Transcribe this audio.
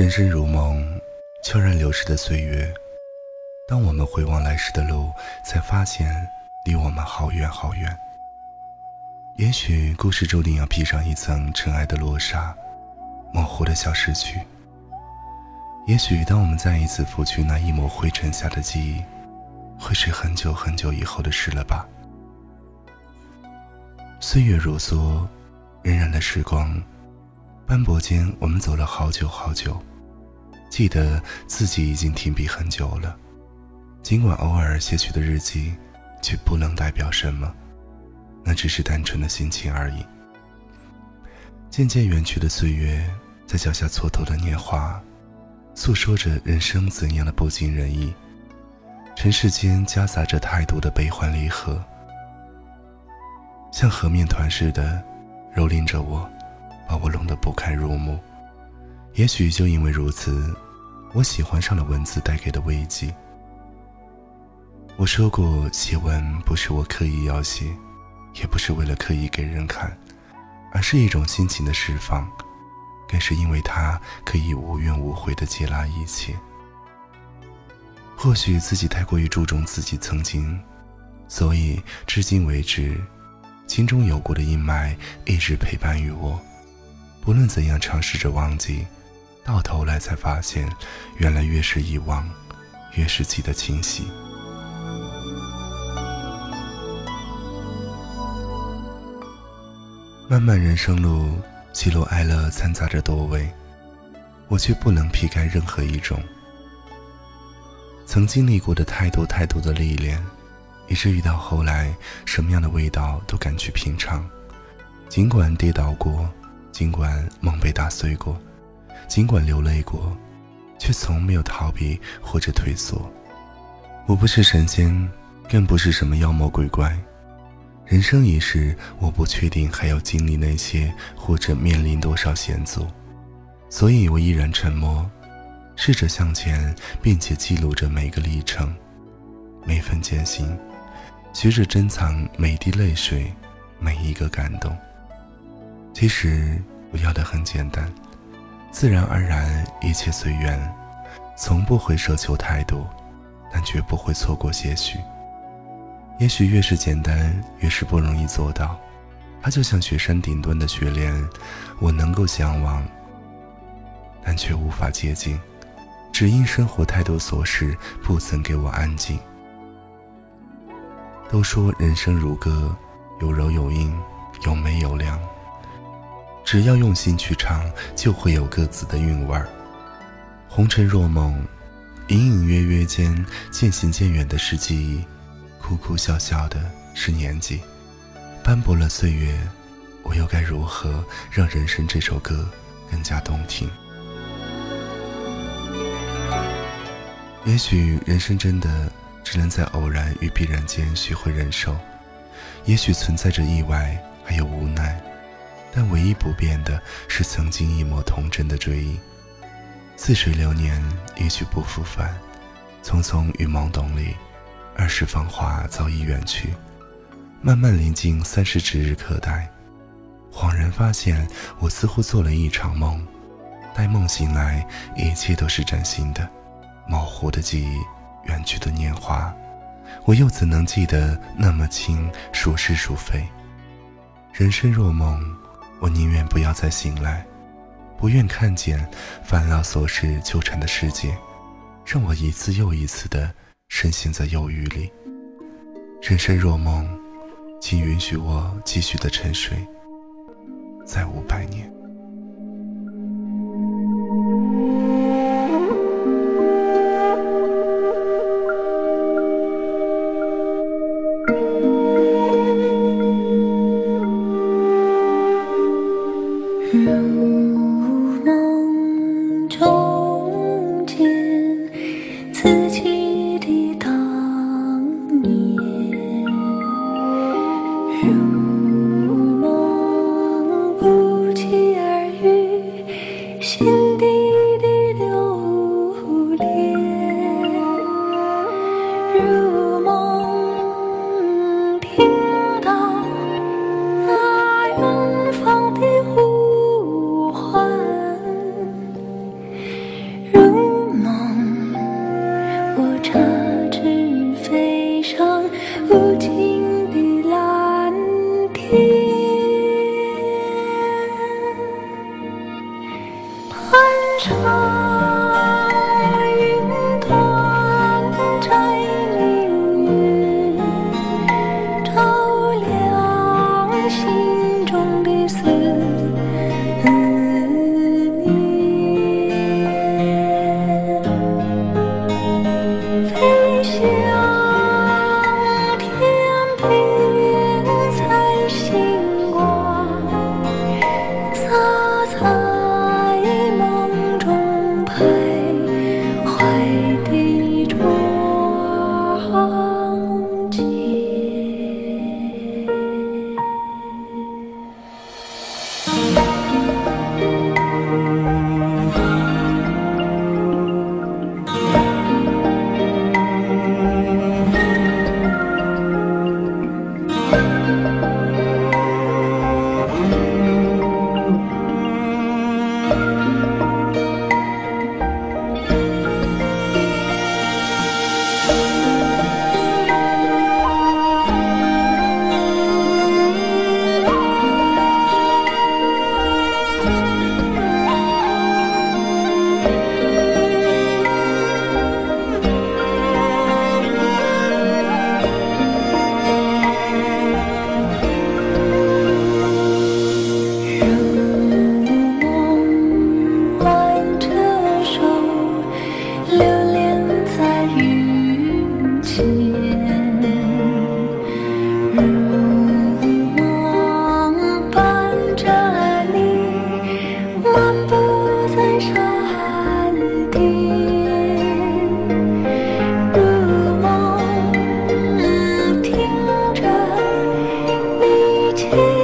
人生如梦，悄然流逝的岁月。当我们回望来时的路，才发现离我们好远好远。也许故事注定要披上一层尘埃的落沙，模糊的小失去。也许当我们再一次拂去那一抹灰尘下的记忆，会是很久很久以后的事了吧。岁月如梭，荏苒的时光，斑驳间我们走了好久好久。记得自己已经停笔很久了，尽管偶尔写去的日记，却不能代表什么，那只是单纯的心情而已。渐渐远去的岁月，在脚下蹉跎的年华，诉说着人生怎样的不尽人意。尘世间夹杂着太多的悲欢离合，像和面团似的蹂躏着我，把我弄得不堪入目。也许就因为如此，我喜欢上了文字带给的慰藉。我说过，写文不是我刻意要写，也不是为了刻意给人看，而是一种心情的释放，更是因为它可以无怨无悔地接纳一切。或许自己太过于注重自己曾经，所以至今为止，心中有过的阴霾一直陪伴于我，不论怎样尝试着忘记。到头来才发现，原来越是遗忘，越是记得清晰。漫漫人生路，喜怒哀乐掺杂着多味，我却不能劈开任何一种。曾经历过的太多太多的历练，以至于到后来，什么样的味道都敢去品尝。尽管跌倒过，尽管梦被打碎过。尽管流泪过，却从没有逃避或者退缩。我不是神仙，更不是什么妖魔鬼怪。人生一世，我不确定还要经历那些，或者面临多少险阻，所以我依然沉默，试着向前，并且记录着每个历程，每份艰辛，学着珍藏每滴泪水，每一个感动。其实我要的很简单。自然而然，一切随缘，从不会奢求太多，但绝不会错过些许。也许越是简单，越是不容易做到。它就像雪山顶端的雪莲，我能够向往，但却无法接近，只因生活太多琐事不曾给我安静。都说人生如歌，有柔有阴，有美有凉。只要用心去唱，就会有各自的韵味儿。红尘若梦，隐隐约约间渐行渐远的是记忆，哭哭笑笑的是年纪。斑驳了岁月，我又该如何让人生这首歌更加动听？也许人生真的只能在偶然与必然间学会忍受，也许存在着意外，还有无奈。但唯一不变的是曾经一抹童真的追忆。似水流年，一去不复返。匆匆与懵懂里，二十芳华早已远去。慢慢临近三十指日可待，恍然发现，我似乎做了一场梦。待梦醒来，一切都是崭新的。模糊的记忆，远去的年华，我又怎能记得那么清？孰是孰非？人生若梦。我宁愿不要再醒来，不愿看见烦恼琐事纠缠的世界，让我一次又一次的深陷在忧郁里。人生若梦，请允许我继续的沉睡，再五百年。you.